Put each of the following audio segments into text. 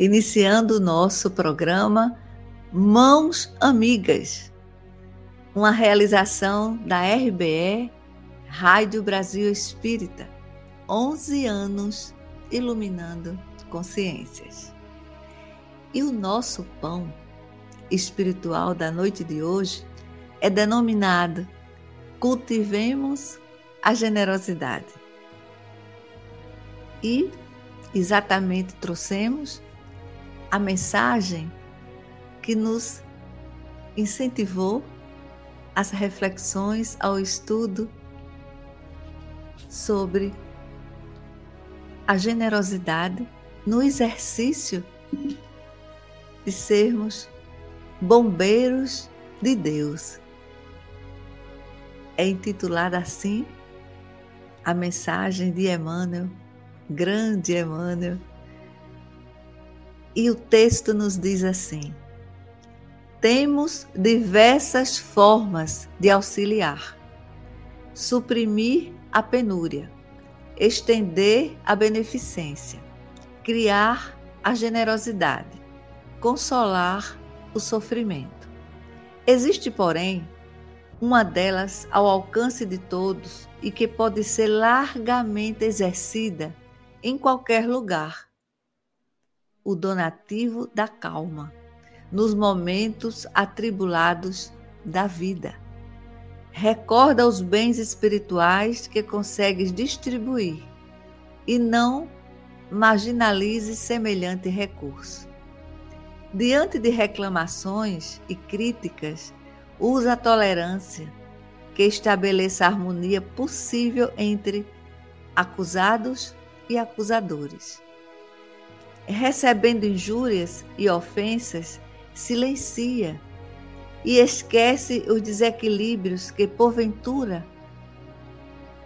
Iniciando o nosso programa Mãos Amigas, uma realização da RBE Rádio Brasil Espírita. 11 anos iluminando consciências. E o nosso pão espiritual da noite de hoje é denominado Cultivemos a Generosidade. E exatamente trouxemos a mensagem que nos incentivou as reflexões ao estudo sobre a generosidade no exercício de sermos bombeiros de Deus. É intitulada assim a mensagem de Emmanuel grande Emmanuel. E o texto nos diz assim: temos diversas formas de auxiliar, suprimir a penúria, estender a beneficência, criar a generosidade, consolar o sofrimento. Existe, porém, uma delas ao alcance de todos e que pode ser largamente exercida em qualquer lugar. O donativo da calma, nos momentos atribulados da vida. Recorda os bens espirituais que consegues distribuir e não marginalize semelhante recurso. Diante de reclamações e críticas, usa a tolerância, que estabeleça a harmonia possível entre acusados e acusadores. Recebendo injúrias e ofensas, silencia e esquece os desequilíbrios que, porventura,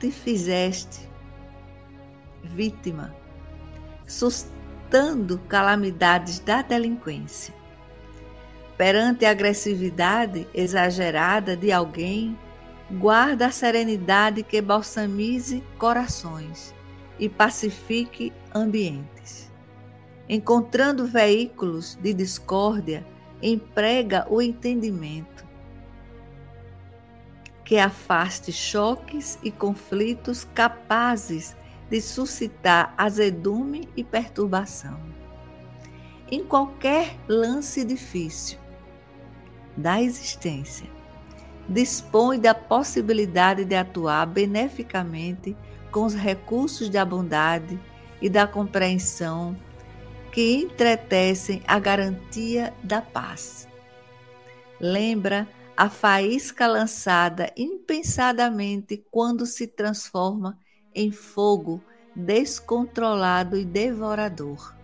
te fizeste vítima, sustando calamidades da delinquência. Perante a agressividade exagerada de alguém, guarda a serenidade que balsamize corações e pacifique ambientes. Encontrando veículos de discórdia, emprega o entendimento, que afaste choques e conflitos capazes de suscitar azedume e perturbação. Em qualquer lance difícil da existência, dispõe da possibilidade de atuar beneficamente com os recursos da bondade e da compreensão que entretecem a garantia da paz. Lembra a faísca lançada impensadamente quando se transforma em fogo descontrolado e devorador.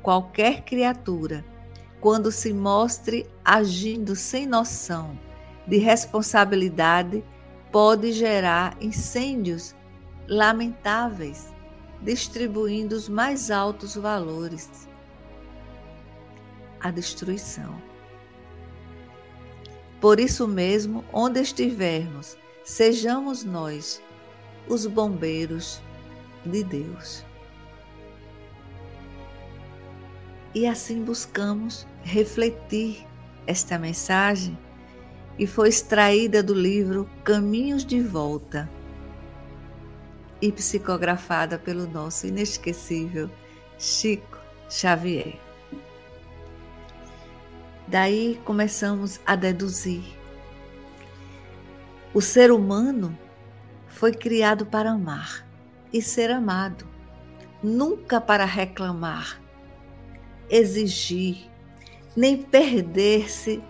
Qualquer criatura, quando se mostre agindo sem noção de responsabilidade, pode gerar incêndios lamentáveis, distribuindo os mais altos valores. A destruição. Por isso mesmo, onde estivermos, sejamos nós os bombeiros de Deus. E assim buscamos refletir esta mensagem e foi extraída do livro Caminhos de Volta e psicografada pelo nosso inesquecível Chico Xavier. Daí começamos a deduzir. O ser humano foi criado para amar e ser amado, nunca para reclamar, exigir, nem perder-se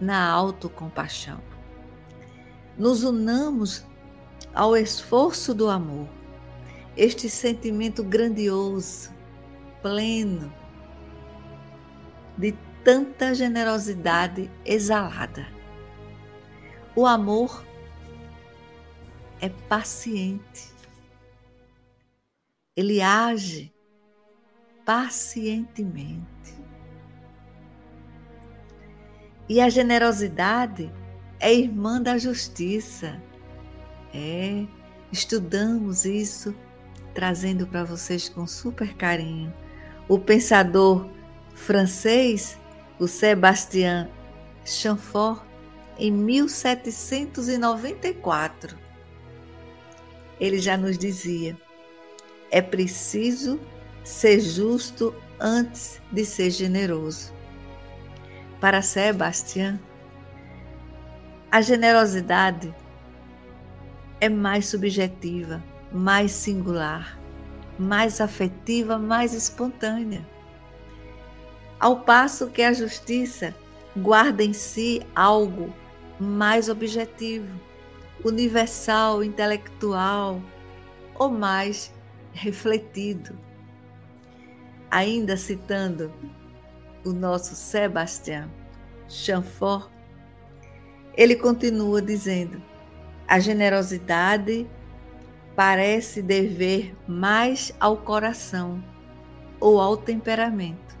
na autocompaixão. Nos unamos ao esforço do amor, este sentimento grandioso, pleno, de tanta generosidade exalada. O amor é paciente. Ele age pacientemente. E a generosidade é irmã da justiça. É, estudamos isso, trazendo para vocês com super carinho. O pensador francês, o Sébastien Chamfort, em 1794. Ele já nos dizia: é preciso ser justo antes de ser generoso. Para Sebastião, a generosidade é mais subjetiva, mais singular, mais afetiva, mais espontânea. Ao passo que a justiça guarda em si algo mais objetivo, universal, intelectual ou mais refletido. Ainda citando o nosso Sebastião Chanfort, ele continua dizendo: a generosidade parece dever mais ao coração ou ao temperamento.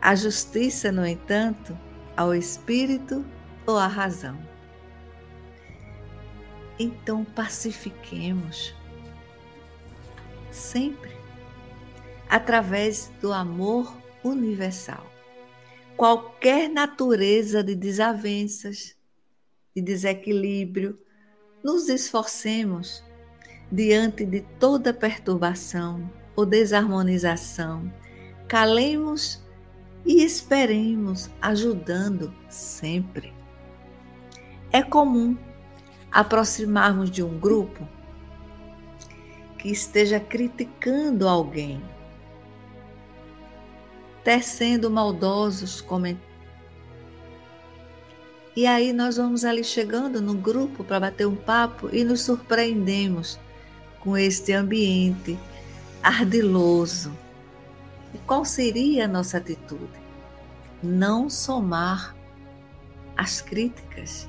A justiça, no entanto, ao espírito ou à razão. Então pacifiquemos sempre através do amor universal. Qualquer natureza de desavenças, de desequilíbrio, nos esforcemos diante de toda perturbação ou desarmonização, calemos e esperemos, ajudando sempre. É comum aproximarmos de um grupo que esteja criticando alguém, tecendo maldosos comentários. E aí nós vamos ali chegando no grupo para bater um papo e nos surpreendemos com este ambiente ardiloso. E qual seria a nossa atitude? Não somar as críticas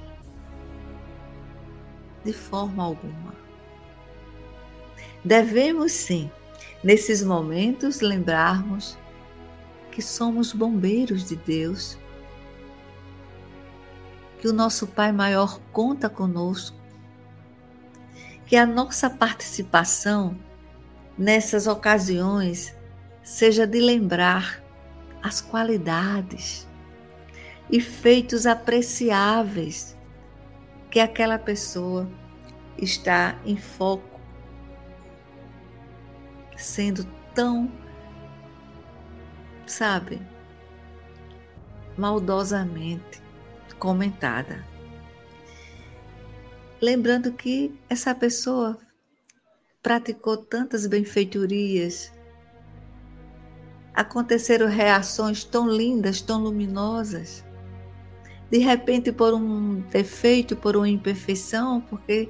de forma alguma. Devemos sim, nesses momentos, lembrarmos que somos bombeiros de Deus, que o nosso Pai Maior conta conosco, que a nossa participação nessas ocasiões seja de lembrar as qualidades e feitos apreciáveis que aquela pessoa está em foco, sendo tão, sabe, maldosamente comentada. Lembrando que essa pessoa praticou tantas benfeitorias, aconteceram reações tão lindas, tão luminosas de repente por um defeito, por uma imperfeição, porque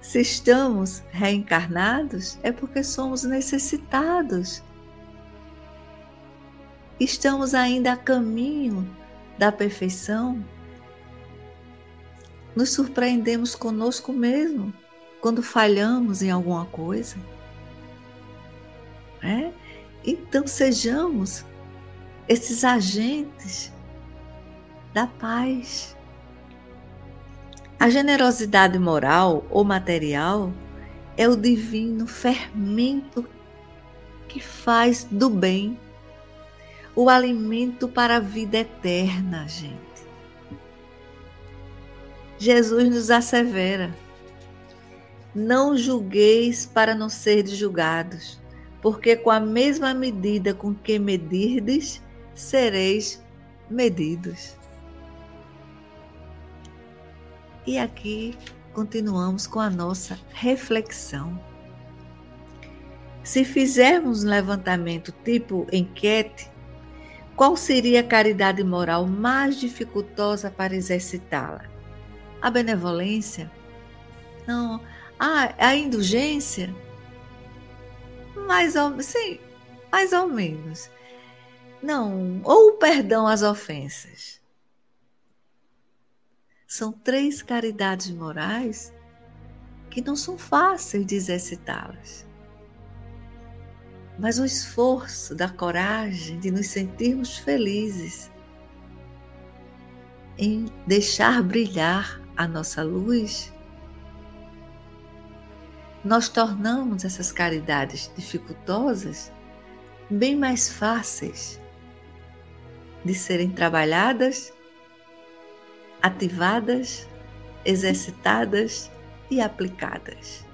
se estamos reencarnados é porque somos necessitados. Estamos ainda a caminho da perfeição. Nos surpreendemos conosco mesmo quando falhamos em alguma coisa. É? Então sejamos esses agentes da paz. A generosidade moral ou material é o divino fermento que faz do bem o alimento para a vida eterna, gente. Jesus nos assevera: não julgueis para não seres julgados, porque com a mesma medida com que medirdes, sereis medidos. E aqui continuamos com a nossa reflexão. Se fizermos um levantamento tipo enquete, qual seria a caridade moral mais dificultosa para exercitá-la? A benevolência? Não. Ah, a indulgência? Mais ou, sim, mais ou menos. Não, ou o perdão às ofensas. São três caridades morais que não são fáceis de exercitá-las. Mas o esforço da coragem de nos sentirmos felizes em deixar brilhar a nossa luz, nós tornamos essas caridades dificultosas bem mais fáceis de serem trabalhadas, ativadas, exercitadas e aplicadas.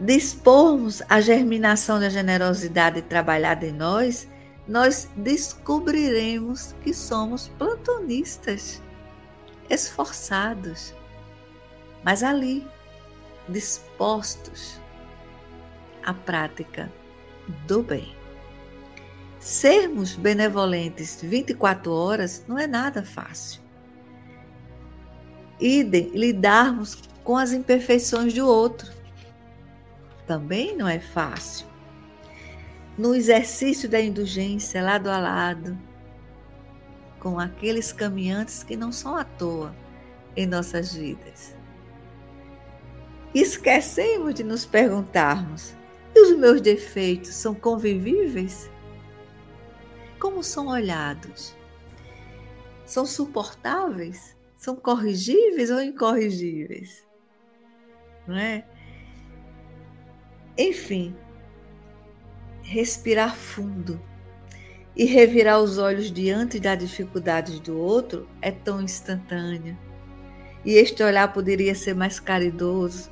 Dispormos a germinação da generosidade trabalhada em nós, nós descobriremos que somos plantonistas, esforçados, mas ali, dispostos à prática do bem. Sermos benevolentes 24 horas não é nada fácil. Idem, lidarmos com as imperfeições do outro também não é fácil. No exercício da indulgência, lado a lado, com aqueles caminhantes que não são à toa em nossas vidas. Esquecemos de nos perguntarmos: e os meus defeitos são convivíveis? Como são olhados? São suportáveis? São corrigíveis ou incorrigíveis? Não é? Enfim, respirar fundo e revirar os olhos diante das dificuldades do outro é tão instantâneo. E este olhar poderia ser mais caridoso,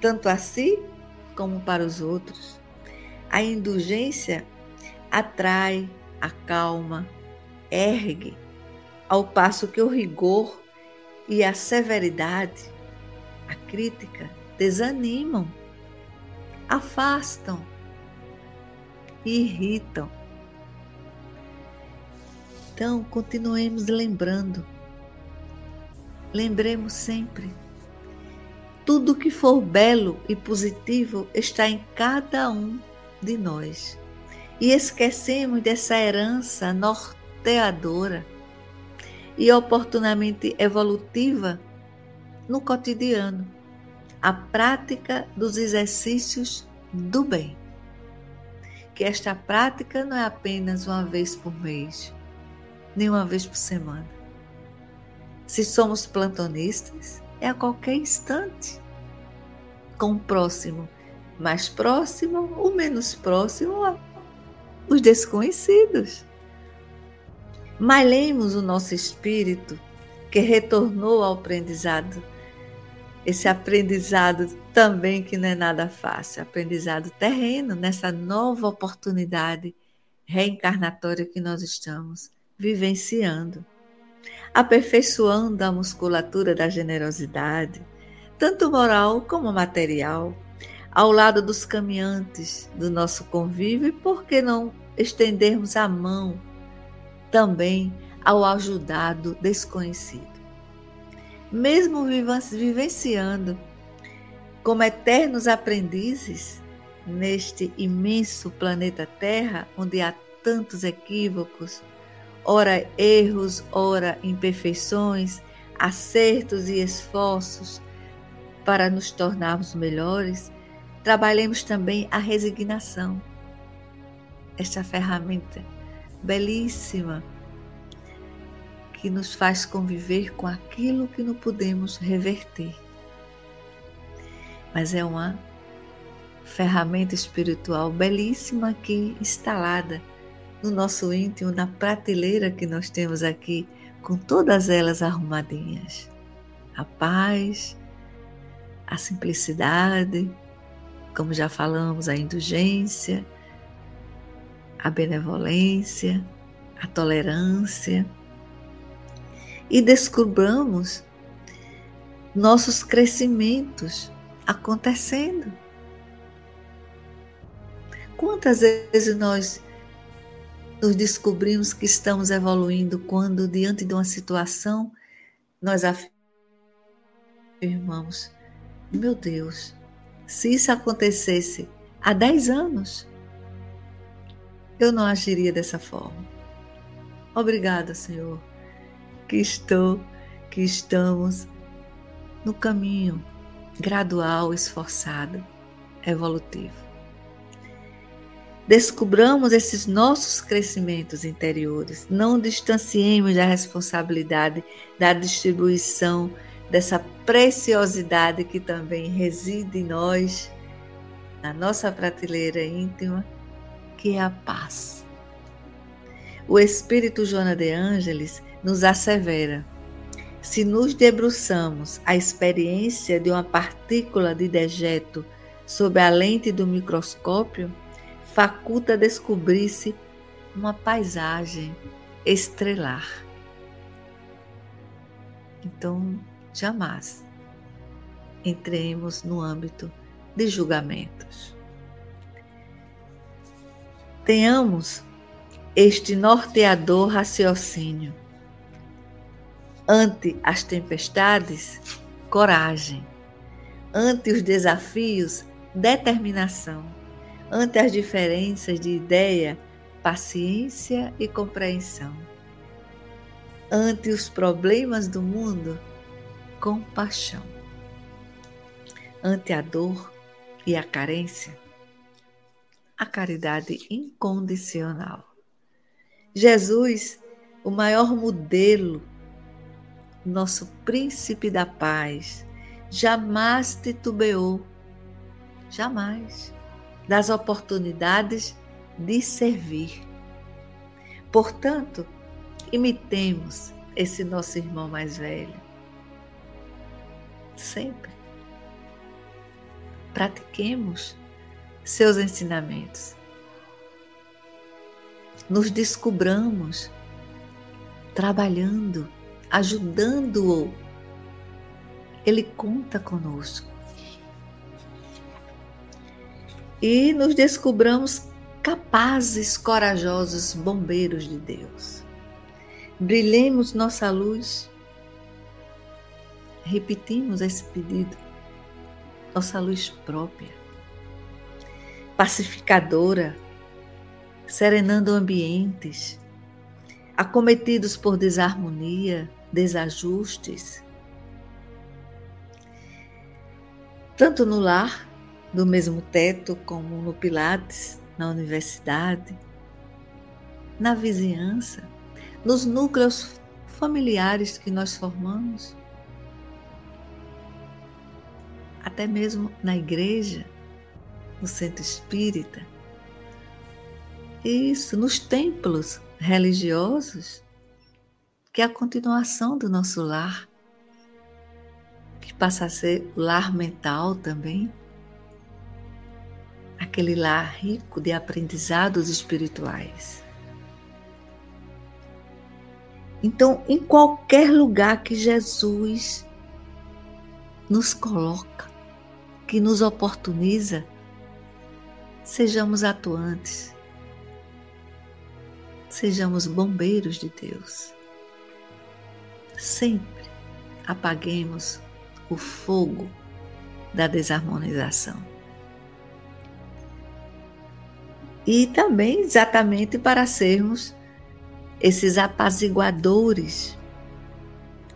tanto a si como para os outros. A indulgência atrai, acalma, ergue, ao passo que o rigor e a severidade, a crítica, desanimam, afastam, irritam. Então, continuemos lembrando. Lembremos sempre. Tudo que for belo e positivo está em cada um de nós. E esquecemos dessa herança norteadora e oportunamente evolutiva no cotidiano, a prática dos exercícios do bem. Que esta prática não é apenas uma vez por mês, nem uma vez por semana. Se somos plantonistas, é a qualquer instante, com o próximo mais próximo, o menos próximo, os desconhecidos. Malhemos o nosso espírito que retornou ao aprendizado. Esse aprendizado também que não é nada fácil, aprendizado terreno nessa nova oportunidade reencarnatória que nós estamos vivenciando, aperfeiçoando a musculatura da generosidade, tanto moral como material, ao lado dos caminhantes do nosso convívio e por que não estendermos a mão também ao ajudado desconhecido. Mesmo vivenciando como eternos aprendizes neste imenso planeta Terra, onde há tantos equívocos, ora erros, ora imperfeições, acertos e esforços para nos tornarmos melhores, trabalhemos também a resignação. Esta ferramenta belíssima que nos faz conviver com aquilo que não podemos reverter. Mas é uma ferramenta espiritual belíssima aqui instalada no nosso íntimo, na prateleira que nós temos aqui, com todas elas arrumadinhas. A paz, a simplicidade, como já falamos, a indulgência, a benevolência, a tolerância e descobramos nossos crescimentos acontecendo. Quantas vezes nós nos descobrimos que estamos evoluindo quando, diante de uma situação, nós afirmamos: Meu Deus, se isso acontecesse há 10 anos, eu não agiria dessa forma. Obrigada, Senhor, que estou, que estamos no caminho gradual, esforçado, evolutivo. Descubramos esses nossos crescimentos interiores, não distanciemos da responsabilidade da distribuição dessa preciosidade que também reside em nós, na nossa prateleira íntima, que é a paz. O Espírito Joana de Ângeles nos assevera: se nos debruçamos a experiência de uma partícula de dejeto sob a lente do microscópio, faculta descobrir-se uma paisagem estrelar. Então, jamais entremos no âmbito de julgamentos. Tenhamos este norteador raciocínio. Ante as tempestades, coragem. Ante os desafios, determinação. Ante as diferenças de ideia, paciência e compreensão. Ante os problemas do mundo, compaixão. Ante a dor e a carência, a caridade incondicional. Jesus, o maior modelo, nosso príncipe da paz, jamais titubeou, jamais, das oportunidades de servir. Portanto, imitemos esse nosso irmão mais velho. Sempre. Pratiquemos seus ensinamentos nos descubramos trabalhando, ajudando-o. Ele conta conosco. E nos descubramos capazes, corajosos bombeiros de Deus. Brilhemos nossa luz. Repetimos esse pedido. Nossa luz própria, pacificadora, serenando ambientes, acometidos por desarmonia, desajustes. Tanto no lar, do mesmo teto, como no Pilates, na universidade, na vizinhança, nos núcleos familiares que nós formamos, até mesmo na igreja, no centro espírita, isso, nos templos religiosos, que é a continuação do nosso lar, que passa a ser o lar mental também, aquele lar rico de aprendizados espirituais. Então, em qualquer lugar que Jesus nos coloca, que nos oportuniza, sejamos atuantes sejamos bombeiros de Deus. Sempre apaguemos o fogo da desarmonização. E também exatamente para sermos esses apaziguadores,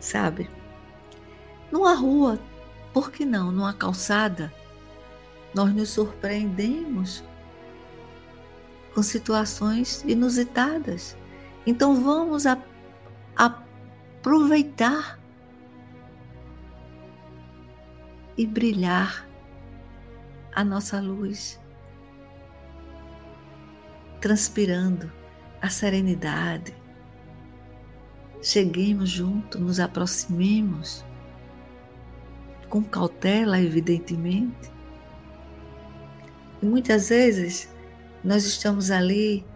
sabe? Numa rua, por que não? Numa calçada, nós nos surpreendemos com situações inusitadas. Então vamos a, aproveitar e brilhar a nossa luz, transpirando a serenidade. Cheguemos junto, nos aproximemos, com cautela, evidentemente. E muitas vezes nós estamos ali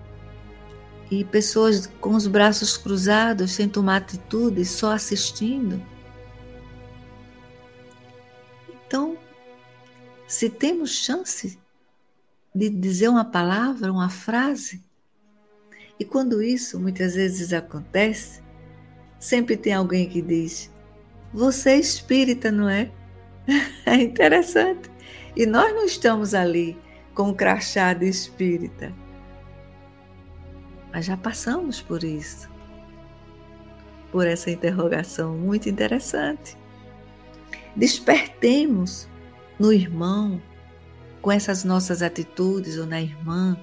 e pessoas com os braços cruzados, sem tomar atitude, só assistindo. Então, se temos chance de dizer uma palavra, uma frase, e quando isso muitas vezes acontece, sempre tem alguém que diz: Você é espírita, não é? É interessante. E nós não estamos ali com o crachá de espírita. Mas já passamos por isso. Por essa interrogação muito interessante. Despertemos no irmão com essas nossas atitudes ou na irmã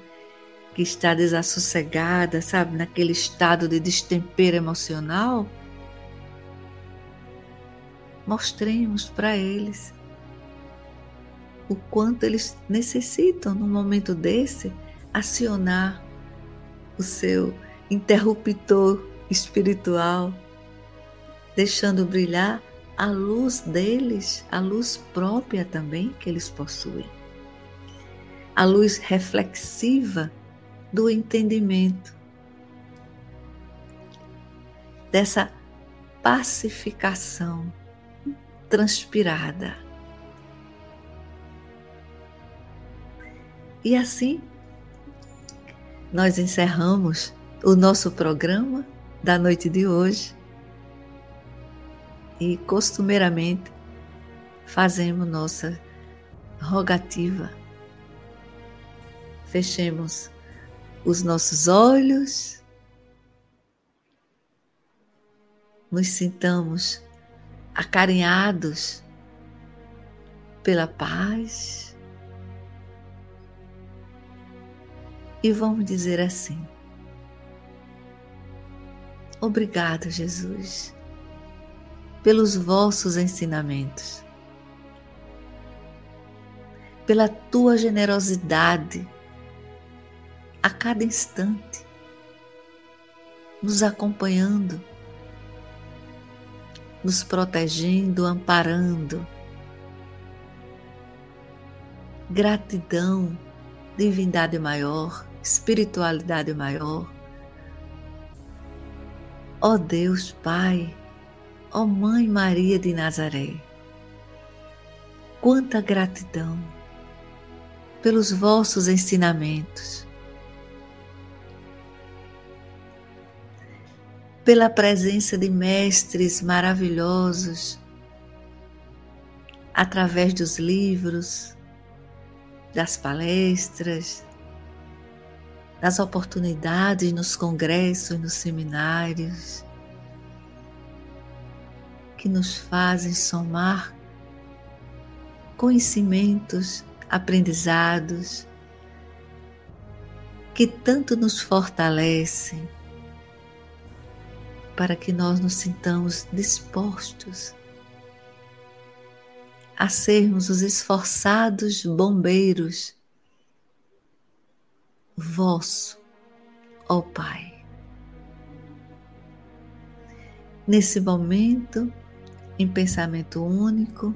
que está desassossegada, sabe, naquele estado de destempero emocional, mostremos para eles o quanto eles necessitam, num momento desse, acionar o seu interruptor espiritual, deixando brilhar a luz deles, a luz própria também que eles possuem. A luz reflexiva do entendimento, dessa pacificação transpirada. E assim, nós encerramos o nosso programa da noite de hoje e costumeiramente fazemos nossa rogativa. Fechemos os nossos olhos, nos sintamos acarinhados pela paz e vamos dizer assim: Obrigado, Jesus, pelos vossos ensinamentos, pela tua generosidade a cada instante, nos acompanhando, nos protegendo, amparando. Gratidão, divindade maior, espiritualidade maior. Ó Deus Pai, ó Mãe Maria de Nazaré, quanta gratidão pelos vossos ensinamentos pela presença de mestres maravilhosos, através dos livros, das palestras, das oportunidades nos congressos, nos seminários, que nos fazem somar conhecimentos, aprendizados, que tanto nos fortalecem para que nós nos sintamos dispostos a sermos os esforçados bombeiros vosso, ó Pai. Nesse momento, em pensamento único,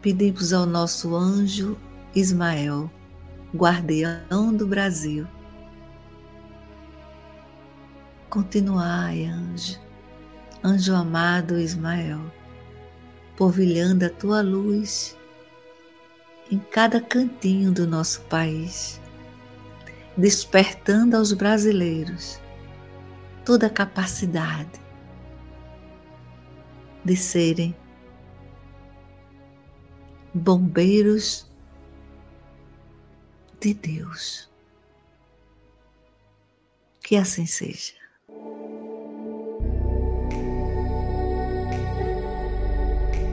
pedimos ao nosso anjo Ismael, guardião do Brasil, Continuai, anjo, anjo amado Ismael, polvilhando a tua luz em cada cantinho do nosso país, despertando aos brasileiros toda a capacidade de serem bombeiros de Deus. Que assim seja.